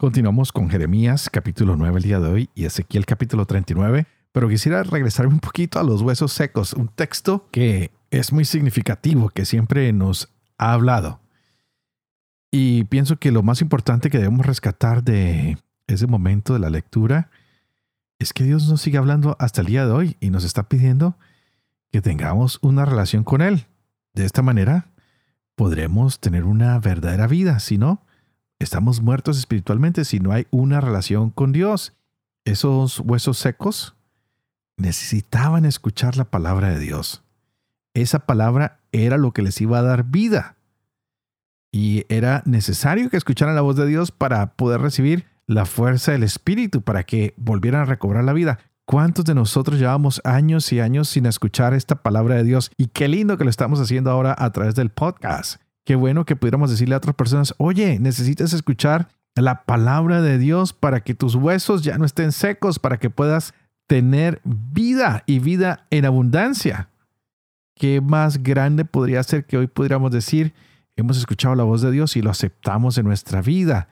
Continuamos con Jeremías capítulo 9 el día de hoy y Ezequiel capítulo 39, pero quisiera regresarme un poquito a los huesos secos, un texto que es muy significativo, que siempre nos ha hablado. Y pienso que lo más importante que debemos rescatar de ese momento de la lectura es que Dios nos sigue hablando hasta el día de hoy y nos está pidiendo que tengamos una relación con Él. De esta manera podremos tener una verdadera vida, si no, estamos muertos espiritualmente si no hay una relación con Dios. Esos huesos secos necesitaban escuchar la palabra de Dios. Esa palabra era lo que les iba a dar vida. Y era necesario que escucharan la voz de Dios para poder recibir la fuerza del Espíritu, para que volvieran a recobrar la vida. ¿Cuántos de nosotros llevamos años y años sin escuchar esta palabra de Dios? Y qué lindo que lo estamos haciendo ahora a través del podcast. Qué bueno que pudiéramos decirle a otras personas, oye, necesitas escuchar la palabra de Dios para que tus huesos ya no estén secos, para que puedas tener vida y vida en abundancia. ¿Qué más grande podría ser que hoy pudiéramos decir, hemos escuchado la voz de Dios y lo aceptamos en nuestra vida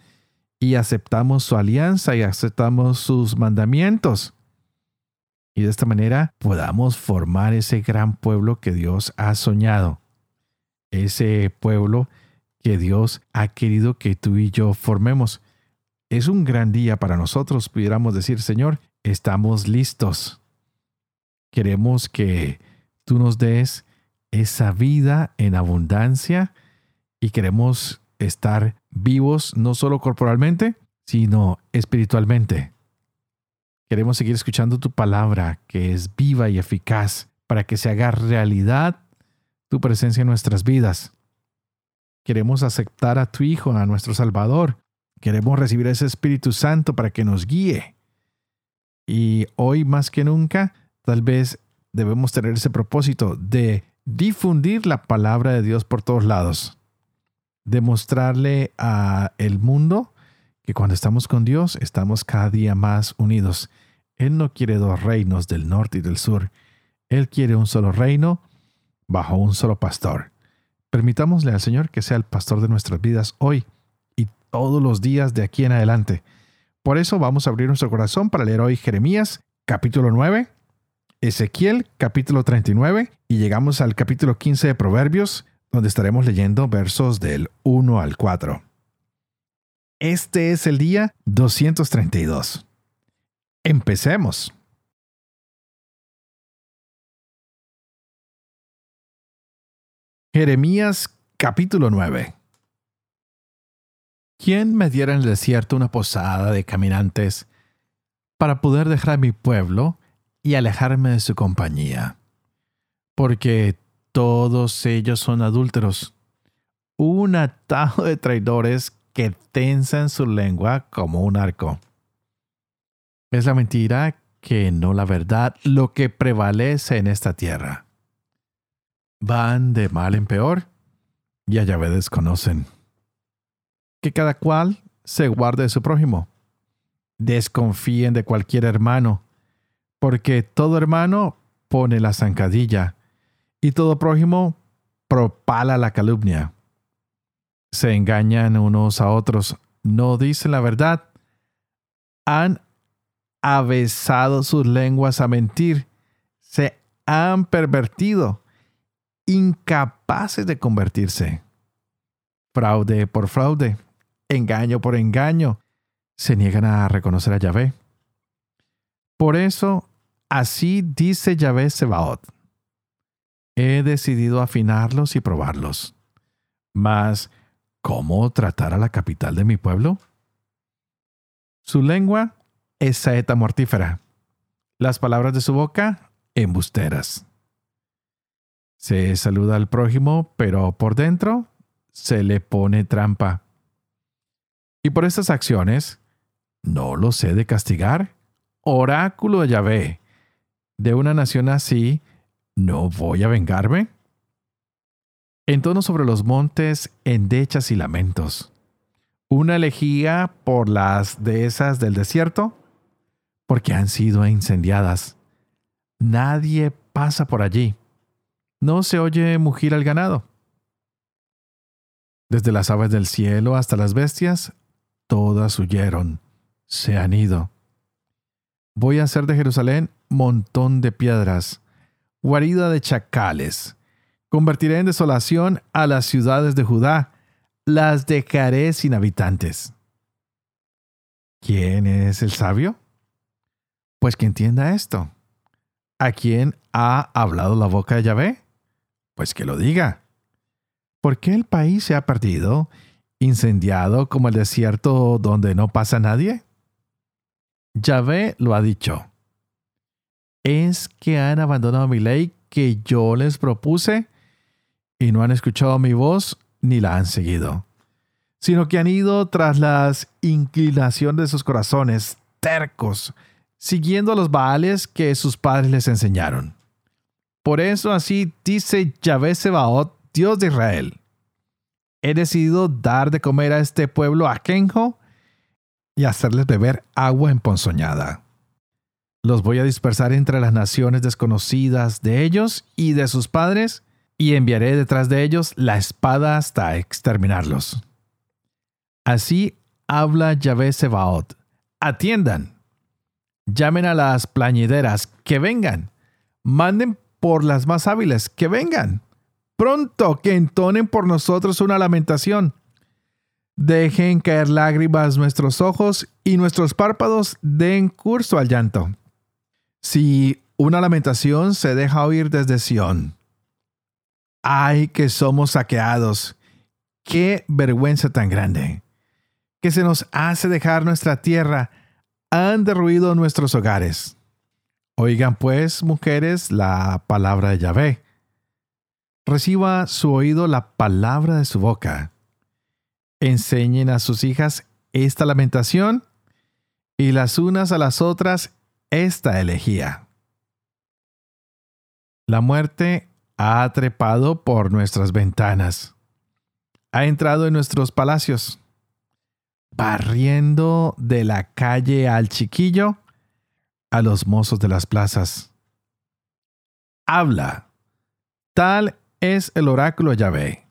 y aceptamos su alianza y aceptamos sus mandamientos? Y de esta manera podamos formar ese gran pueblo que Dios ha soñado ese pueblo que Dios ha querido que tú y yo formemos. Es un gran día para nosotros, pudiéramos decir, Señor, estamos listos. Queremos que tú nos des esa vida en abundancia y queremos estar vivos no solo corporalmente, sino espiritualmente. Queremos seguir escuchando tu palabra que es viva y eficaz para que se haga realidad tu presencia en nuestras vidas. Queremos aceptar a tu Hijo, a nuestro Salvador. Queremos recibir ese Espíritu Santo para que nos guíe. Y hoy más que nunca, tal vez debemos tener ese propósito de difundir la palabra de Dios por todos lados. Demostrarle a el mundo que cuando estamos con Dios estamos cada día más unidos. Él no quiere dos reinos del norte y del sur. Él quiere un solo reino bajo un solo pastor. Permitámosle al Señor que sea el pastor de nuestras vidas hoy y todos los días de aquí en adelante. Por eso vamos a abrir nuestro corazón para leer hoy Jeremías capítulo 9, Ezequiel capítulo 39 y llegamos al capítulo 15 de Proverbios, donde estaremos leyendo versos del 1 al 4. Este es el día 232. Empecemos. Jeremías capítulo 9 ¿Quién me diera en el desierto una posada de caminantes para poder dejar mi pueblo y alejarme de su compañía? Porque todos ellos son adúlteros, un atajo de traidores que tensan su lengua como un arco. Es la mentira que no la verdad lo que prevalece en esta tierra van de mal en peor y a Yahvé desconocen. Que cada cual se guarde de su prójimo. Desconfíen de cualquier hermano, porque todo hermano pone la zancadilla y todo prójimo propala la calumnia. Se engañan unos a otros, no dicen la verdad. Han avesado sus lenguas a mentir, se han pervertido incapaces de convertirse. Fraude por fraude, engaño por engaño, se niegan a reconocer a Yahvé. Por eso, así dice Yahvé Sebaot. He decidido afinarlos y probarlos. Mas, ¿cómo tratar a la capital de mi pueblo? Su lengua es saeta mortífera. Las palabras de su boca, embusteras. Se saluda al prójimo, pero por dentro se le pone trampa. Y por estas acciones ¿No los he de castigar? Oráculo de Yahvé. ¿De una nación así no voy a vengarme? tono sobre los montes, endechas y lamentos. Una elegía por las dehesas del desierto, porque han sido incendiadas. Nadie pasa por allí. No se oye mugir al ganado. Desde las aves del cielo hasta las bestias, todas huyeron, se han ido. Voy a hacer de Jerusalén montón de piedras, guarida de chacales. Convertiré en desolación a las ciudades de Judá, las dejaré sin habitantes. ¿Quién es el sabio? Pues que entienda esto. ¿A quién ha hablado la boca de Yahvé? Pues que lo diga. ¿Por qué el país se ha perdido, incendiado como el desierto donde no pasa nadie? Yahvé lo ha dicho. Es que han abandonado mi ley que yo les propuse y no han escuchado mi voz ni la han seguido, sino que han ido tras las inclinaciones de sus corazones tercos, siguiendo los baales que sus padres les enseñaron. Por eso así dice Yahvé Sebaot, Dios de Israel, he decidido dar de comer a este pueblo ajenjo y hacerles beber agua emponzoñada. Los voy a dispersar entre las naciones desconocidas de ellos y de sus padres, y enviaré detrás de ellos la espada hasta exterminarlos. Así habla Yahvé Sebaot. Atiendan. Llamen a las plañideras, que vengan. Manden por las más hábiles, que vengan pronto que entonen por nosotros una lamentación. Dejen caer lágrimas nuestros ojos y nuestros párpados den curso al llanto. Si una lamentación se deja oír desde Sión. ¡Ay, que somos saqueados! ¡Qué vergüenza tan grande! Que se nos hace dejar nuestra tierra. Han derruido nuestros hogares. Oigan pues, mujeres, la palabra de Yahvé reciba su oído la palabra de su boca. Enseñen a sus hijas esta lamentación y las unas a las otras esta elegía. La muerte ha trepado por nuestras ventanas, ha entrado en nuestros palacios, barriendo de la calle al chiquillo a los mozos de las plazas. Habla, tal es el oráculo Yahvé.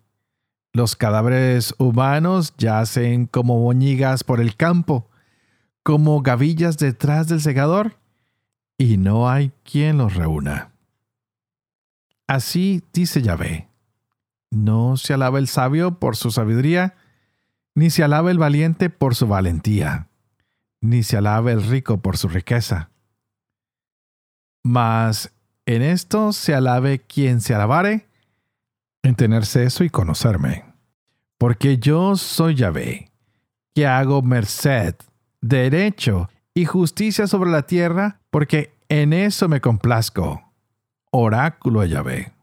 Los cadáveres humanos yacen como boñigas por el campo, como gavillas detrás del segador, y no hay quien los reúna. Así dice Yahvé. No se alaba el sabio por su sabiduría, ni se alaba el valiente por su valentía, ni se alaba el rico por su riqueza. Mas en esto se alabe quien se alabare, en tener eso y conocerme. Porque yo soy Yahvé, que hago merced, derecho y justicia sobre la tierra, porque en eso me complazco. Oráculo de Yahvé.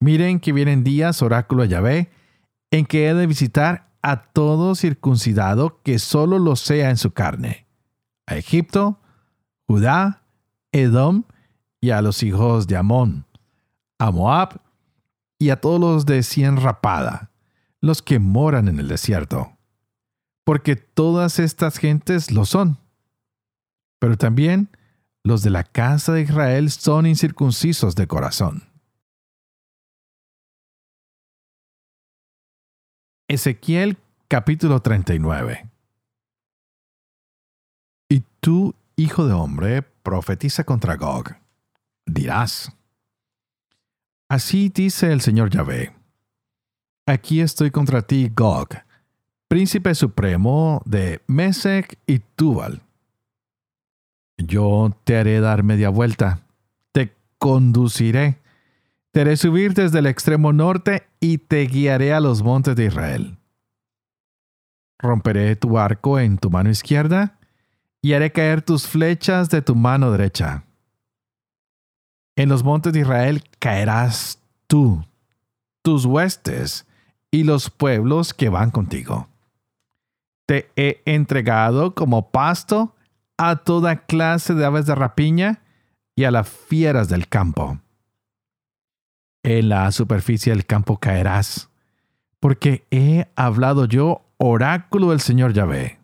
Miren que vienen días, oráculo de Yahvé, en que he de visitar a todo circuncidado que solo lo sea en su carne, a Egipto, Judá, Edom y a los hijos de Amón, a Moab y a todos los de cien rapada, los que moran en el desierto, porque todas estas gentes lo son. Pero también los de la casa de Israel son incircuncisos de corazón. Ezequiel capítulo 39 Y tú, hijo de hombre, profetiza contra Gog. Dirás, Así dice el Señor Yahvé. Aquí estoy contra ti, Gog, príncipe supremo de Mesec y Tubal. Yo te haré dar media vuelta, te conduciré, te haré subir desde el extremo norte y te guiaré a los montes de Israel. Romperé tu arco en tu mano izquierda y haré caer tus flechas de tu mano derecha. En los montes de Israel caerás tú, tus huestes y los pueblos que van contigo. te he entregado como pasto a toda clase de aves de rapiña y a las fieras del campo. En la superficie del campo caerás, porque he hablado yo, oráculo del Señor Yahvé.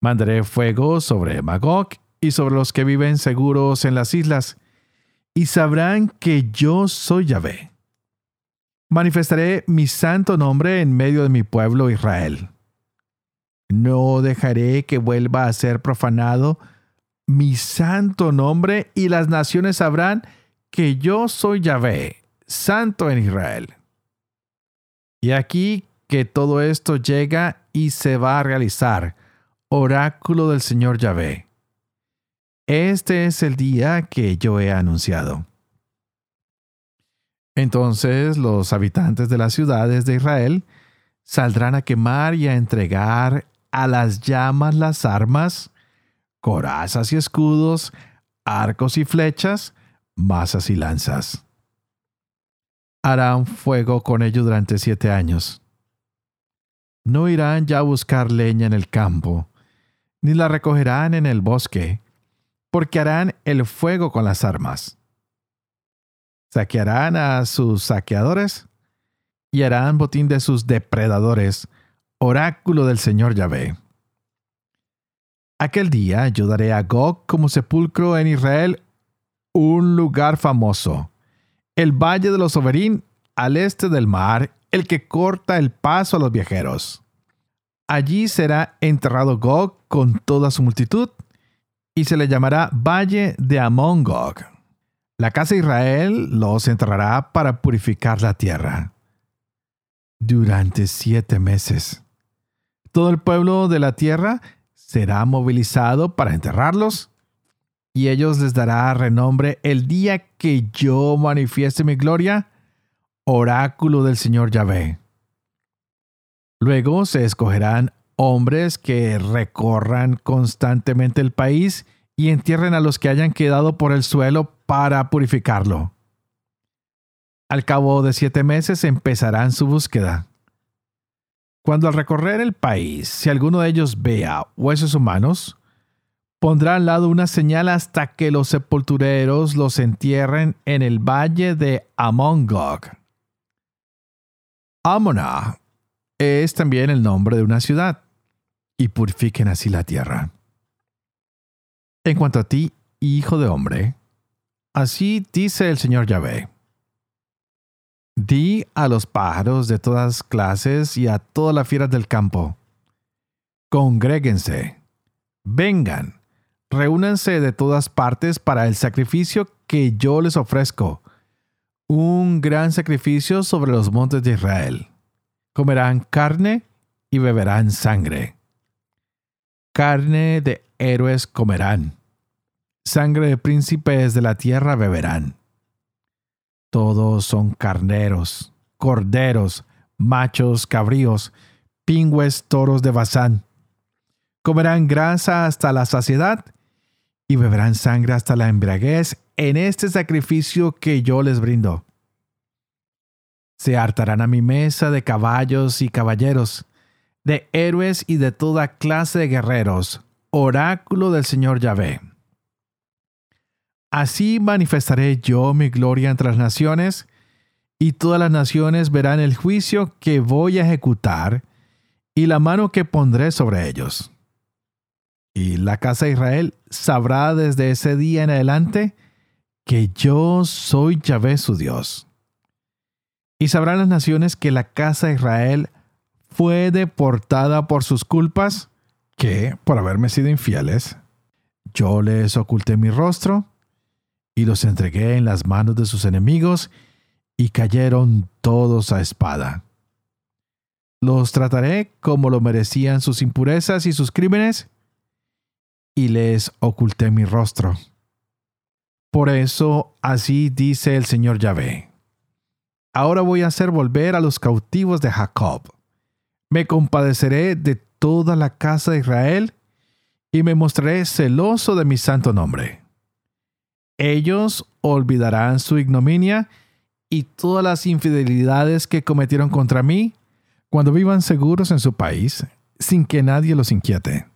Mandaré fuego sobre Magog y sobre los que viven seguros en las islas, y sabrán que yo soy Yahvé. Manifestaré mi santo nombre en medio de mi pueblo Israel. No dejaré que vuelva a ser profanado mi santo nombre y las naciones sabrán que yo soy Yahvé, santo en Israel. Y aquí que todo esto llega y se va a realizar, oráculo del Señor Yahvé. Este es el día que yo he anunciado. Entonces los habitantes de las ciudades de Israel saldrán a quemar y a entregar a las llamas las armas, corazas y escudos, arcos y flechas, masas y lanzas. Harán fuego con ellos durante siete años. No irán ya a buscar leña en el campo, ni la recogerán en el bosque, porque harán el fuego con las armas. Saquearán a sus saqueadores y harán botín de sus depredadores, oráculo del Señor Yahvé. Aquel día yo daré a Gog como sepulcro en Israel un lugar famoso, el valle de los Soberín al este del mar, el que corta el paso a los viajeros. Allí será enterrado Gog con toda su multitud, y se le llamará Valle de Amon Gog. La casa de Israel los enterrará para purificar la tierra. Durante siete meses. Todo el pueblo de la tierra será movilizado para enterrarlos, y ellos les dará renombre el día que yo manifieste mi gloria, oráculo del Señor Yahvé. Luego se escogerán hombres que recorran constantemente el país y entierren a los que hayan quedado por el suelo para purificarlo. Al cabo de siete meses empezarán su búsqueda. Cuando al recorrer el país, si alguno de ellos vea huesos humanos, pondrá al lado una señal hasta que los sepultureros los entierren en el valle de Amongog. Amona es también el nombre de una ciudad, y purifiquen así la tierra. En cuanto a ti, hijo de hombre, así dice el Señor Yahvé Di a los pájaros de todas clases y a todas las fieras del campo, congréguense, vengan, reúnanse de todas partes para el sacrificio que yo les ofrezco, un gran sacrificio sobre los montes de Israel. Comerán carne y beberán sangre. Carne de héroes comerán, sangre de príncipes de la tierra beberán todos son carneros, corderos, machos, cabríos, pingües, toros de Bazán. Comerán grasa hasta la saciedad y beberán sangre hasta la embriaguez en este sacrificio que yo les brindo. Se hartarán a mi mesa de caballos y caballeros, de héroes y de toda clase de guerreros, oráculo del Señor Yahvé. Así manifestaré yo mi gloria entre las naciones, y todas las naciones verán el juicio que voy a ejecutar y la mano que pondré sobre ellos. Y la casa de Israel sabrá desde ese día en adelante que yo soy Yahvé su Dios. Y sabrán las naciones que la casa de Israel fue deportada por sus culpas, que, por haberme sido infieles, yo les oculté mi rostro y los entregué en las manos de sus enemigos, y cayeron todos a espada. Los trataré como lo merecían sus impurezas y sus crímenes, y les oculté mi rostro. Por eso así dice el Señor Yahvé. Ahora voy a hacer volver a los cautivos de Jacob. Me compadeceré de toda la casa de Israel y me mostraré celoso de mi santo nombre. Ellos olvidarán su ignominia y todas las infidelidades que cometieron contra mí cuando vivan seguros en su país, sin que nadie los inquiete.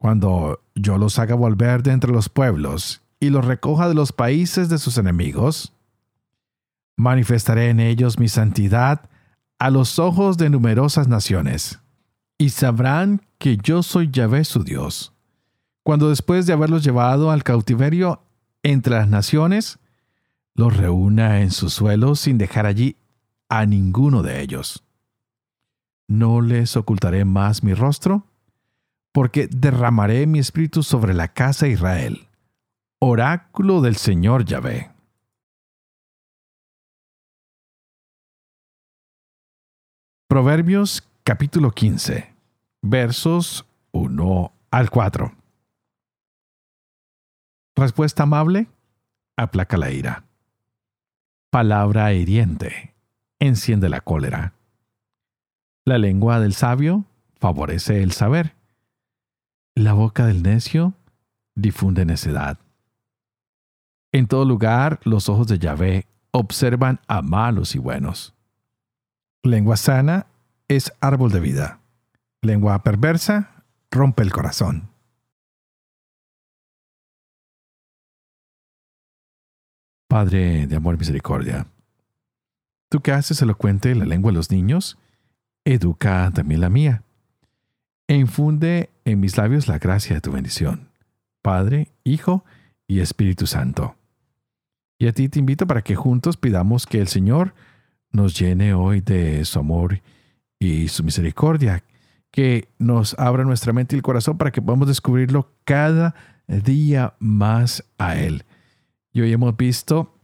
Cuando yo los haga volver de entre los pueblos y los recoja de los países de sus enemigos, manifestaré en ellos mi santidad a los ojos de numerosas naciones, y sabrán que yo soy Yahvé su Dios. Cuando después de haberlos llevado al cautiverio entre las naciones, los reúna en su suelo sin dejar allí a ninguno de ellos. No les ocultaré más mi rostro, porque derramaré mi espíritu sobre la casa de Israel. Oráculo del Señor Yahvé. Proverbios capítulo 15, versos 1 al 4. Respuesta amable, aplaca la ira. Palabra hiriente, enciende la cólera. La lengua del sabio favorece el saber. La boca del necio difunde necedad. En todo lugar los ojos de Yahvé observan a malos y buenos. Lengua sana es árbol de vida. Lengua perversa rompe el corazón. Padre de amor y misericordia, tú que haces elocuente la lengua de los niños, educa también la mía, e infunde en mis labios la gracia de tu bendición, Padre, Hijo y Espíritu Santo. Y a ti te invito para que juntos pidamos que el Señor nos llene hoy de su amor y su misericordia, que nos abra nuestra mente y el corazón para que podamos descubrirlo cada día más a Él. Y hoy hemos visto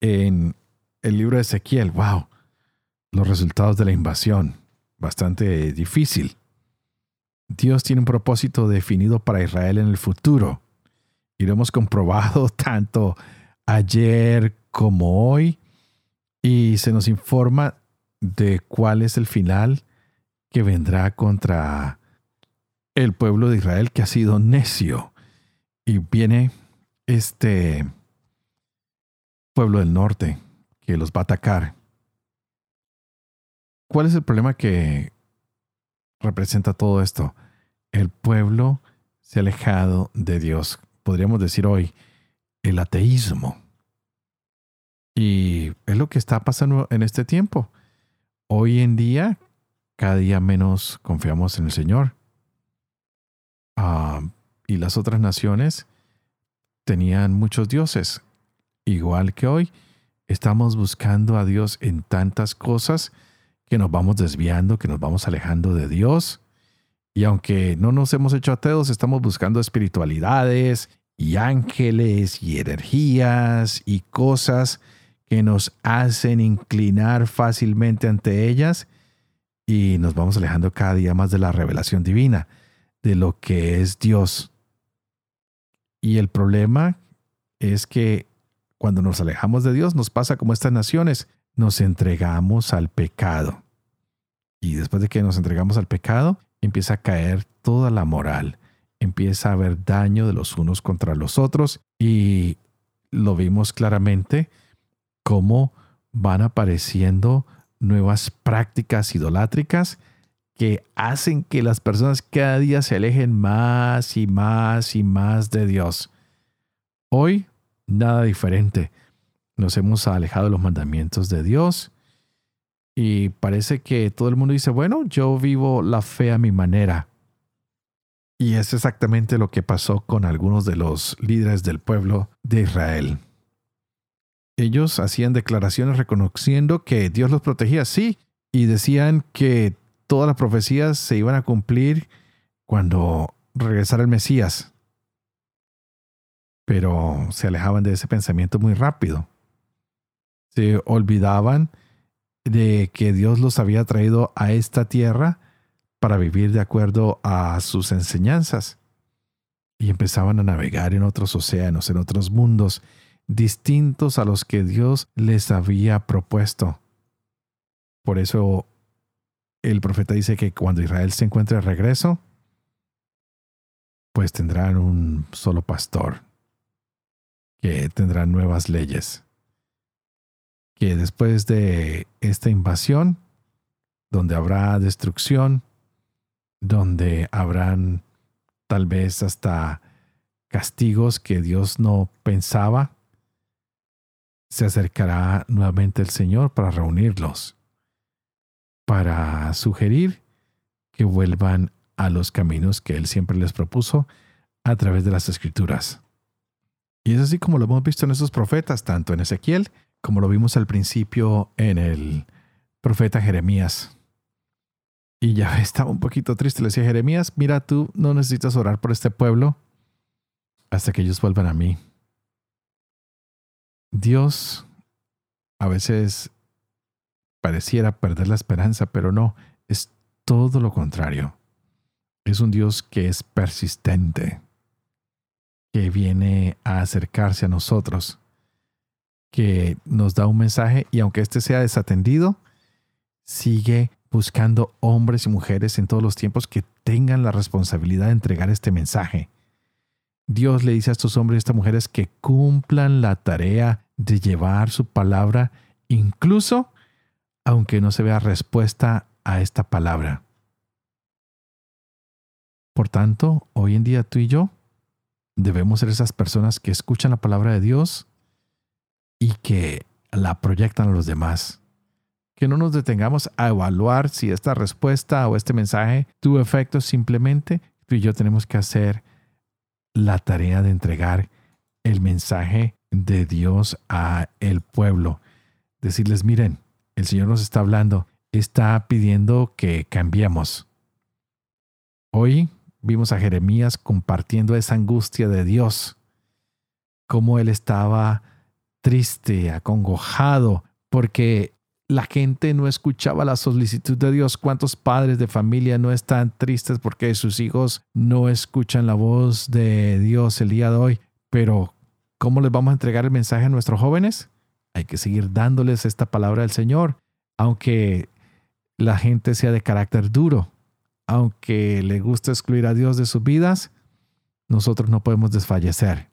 en el libro de Ezequiel, wow, los resultados de la invasión, bastante difícil. Dios tiene un propósito definido para Israel en el futuro. Y lo hemos comprobado tanto ayer como hoy y se nos informa de cuál es el final que vendrá contra el pueblo de Israel que ha sido necio. Y viene este pueblo del norte que los va a atacar. ¿Cuál es el problema que representa todo esto? El pueblo se ha alejado de Dios. Podríamos decir hoy, el ateísmo. Y es lo que está pasando en este tiempo. Hoy en día, cada día menos confiamos en el Señor. Ah, y las otras naciones tenían muchos dioses. Igual que hoy, estamos buscando a Dios en tantas cosas que nos vamos desviando, que nos vamos alejando de Dios. Y aunque no nos hemos hecho ateos, estamos buscando espiritualidades y ángeles y energías y cosas que nos hacen inclinar fácilmente ante ellas y nos vamos alejando cada día más de la revelación divina, de lo que es Dios. Y el problema es que cuando nos alejamos de Dios nos pasa como estas naciones, nos entregamos al pecado. Y después de que nos entregamos al pecado, empieza a caer toda la moral, empieza a haber daño de los unos contra los otros y lo vimos claramente cómo van apareciendo nuevas prácticas idolátricas que hacen que las personas cada día se alejen más y más y más de Dios. Hoy, nada diferente. Nos hemos alejado de los mandamientos de Dios y parece que todo el mundo dice, bueno, yo vivo la fe a mi manera. Y es exactamente lo que pasó con algunos de los líderes del pueblo de Israel ellos hacían declaraciones reconociendo que Dios los protegía, sí, y decían que todas las profecías se iban a cumplir cuando regresara el Mesías. Pero se alejaban de ese pensamiento muy rápido. Se olvidaban de que Dios los había traído a esta tierra para vivir de acuerdo a sus enseñanzas. Y empezaban a navegar en otros océanos, en otros mundos, distintos a los que Dios les había propuesto. Por eso el profeta dice que cuando Israel se encuentre de regreso, pues tendrán un solo pastor, que tendrán nuevas leyes, que después de esta invasión, donde habrá destrucción, donde habrán tal vez hasta castigos que Dios no pensaba, se acercará nuevamente el Señor para reunirlos, para sugerir que vuelvan a los caminos que Él siempre les propuso a través de las escrituras. Y es así como lo hemos visto en esos profetas, tanto en Ezequiel como lo vimos al principio en el profeta Jeremías. Y ya estaba un poquito triste. Le decía, Jeremías, mira, tú no necesitas orar por este pueblo hasta que ellos vuelvan a mí. Dios a veces pareciera perder la esperanza, pero no, es todo lo contrario. Es un Dios que es persistente, que viene a acercarse a nosotros, que nos da un mensaje y aunque éste sea desatendido, sigue buscando hombres y mujeres en todos los tiempos que tengan la responsabilidad de entregar este mensaje. Dios le dice a estos hombres y estas mujeres que cumplan la tarea de llevar su palabra, incluso aunque no se vea respuesta a esta palabra. Por tanto, hoy en día tú y yo debemos ser esas personas que escuchan la palabra de Dios y que la proyectan a los demás. Que no nos detengamos a evaluar si esta respuesta o este mensaje tuvo efecto, simplemente tú y yo tenemos que hacer la tarea de entregar el mensaje de Dios a el pueblo. Decirles, miren, el Señor nos está hablando, está pidiendo que cambiemos. Hoy vimos a Jeremías compartiendo esa angustia de Dios, cómo él estaba triste, acongojado, porque la gente no escuchaba la solicitud de Dios. ¿Cuántos padres de familia no están tristes porque sus hijos no escuchan la voz de Dios el día de hoy? Pero, ¿cómo les vamos a entregar el mensaje a nuestros jóvenes? Hay que seguir dándoles esta palabra del Señor, aunque la gente sea de carácter duro, aunque le guste excluir a Dios de sus vidas, nosotros no podemos desfallecer.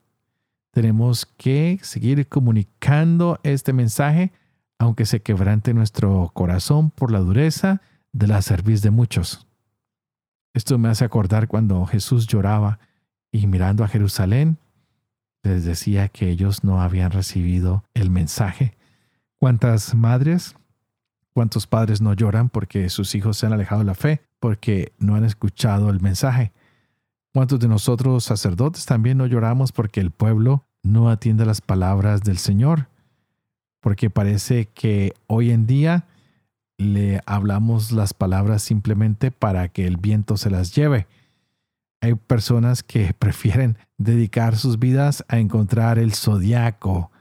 Tenemos que seguir comunicando este mensaje aunque se quebrante nuestro corazón por la dureza de la cerviz de muchos. Esto me hace acordar cuando Jesús lloraba y mirando a Jerusalén, les decía que ellos no habían recibido el mensaje. ¿Cuántas madres, cuántos padres no lloran porque sus hijos se han alejado de la fe, porque no han escuchado el mensaje? ¿Cuántos de nosotros sacerdotes también no lloramos porque el pueblo no atiende las palabras del Señor? Porque parece que hoy en día le hablamos las palabras simplemente para que el viento se las lleve. Hay personas que prefieren dedicar sus vidas a encontrar el zodiaco,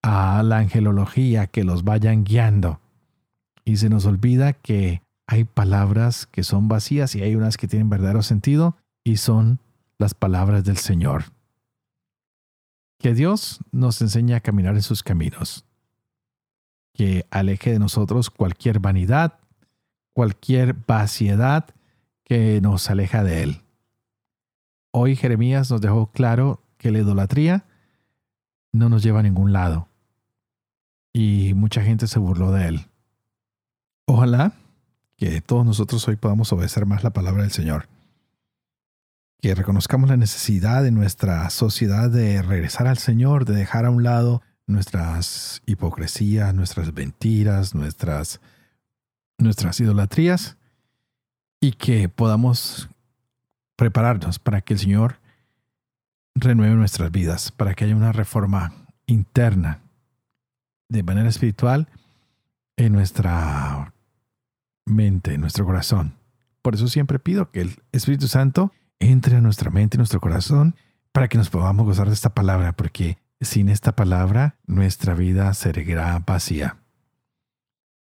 a la angelología, que los vayan guiando. Y se nos olvida que hay palabras que son vacías y hay unas que tienen verdadero sentido y son las palabras del Señor. Que Dios nos enseñe a caminar en sus caminos que aleje de nosotros cualquier vanidad, cualquier vaciedad que nos aleja de Él. Hoy Jeremías nos dejó claro que la idolatría no nos lleva a ningún lado y mucha gente se burló de Él. Ojalá que todos nosotros hoy podamos obedecer más la palabra del Señor. Que reconozcamos la necesidad de nuestra sociedad de regresar al Señor, de dejar a un lado nuestras hipocresías, nuestras mentiras, nuestras, nuestras idolatrías y que podamos prepararnos para que el Señor renueve nuestras vidas, para que haya una reforma interna de manera espiritual en nuestra mente, en nuestro corazón. Por eso siempre pido que el Espíritu Santo entre a nuestra mente y nuestro corazón para que nos podamos gozar de esta palabra, porque sin esta palabra, nuestra vida será vacía.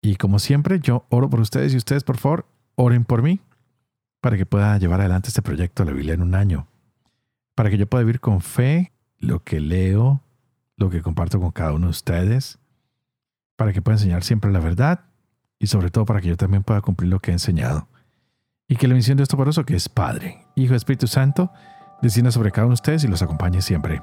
Y como siempre, yo oro por ustedes y ustedes, por favor, oren por mí para que pueda llevar adelante este proyecto de la Biblia en un año. Para que yo pueda vivir con fe lo que leo, lo que comparto con cada uno de ustedes. Para que pueda enseñar siempre la verdad y sobre todo para que yo también pueda cumplir lo que he enseñado. Y que la misión de esto por eso que es Padre, Hijo Espíritu Santo, descienda sobre cada uno de ustedes y los acompañe siempre.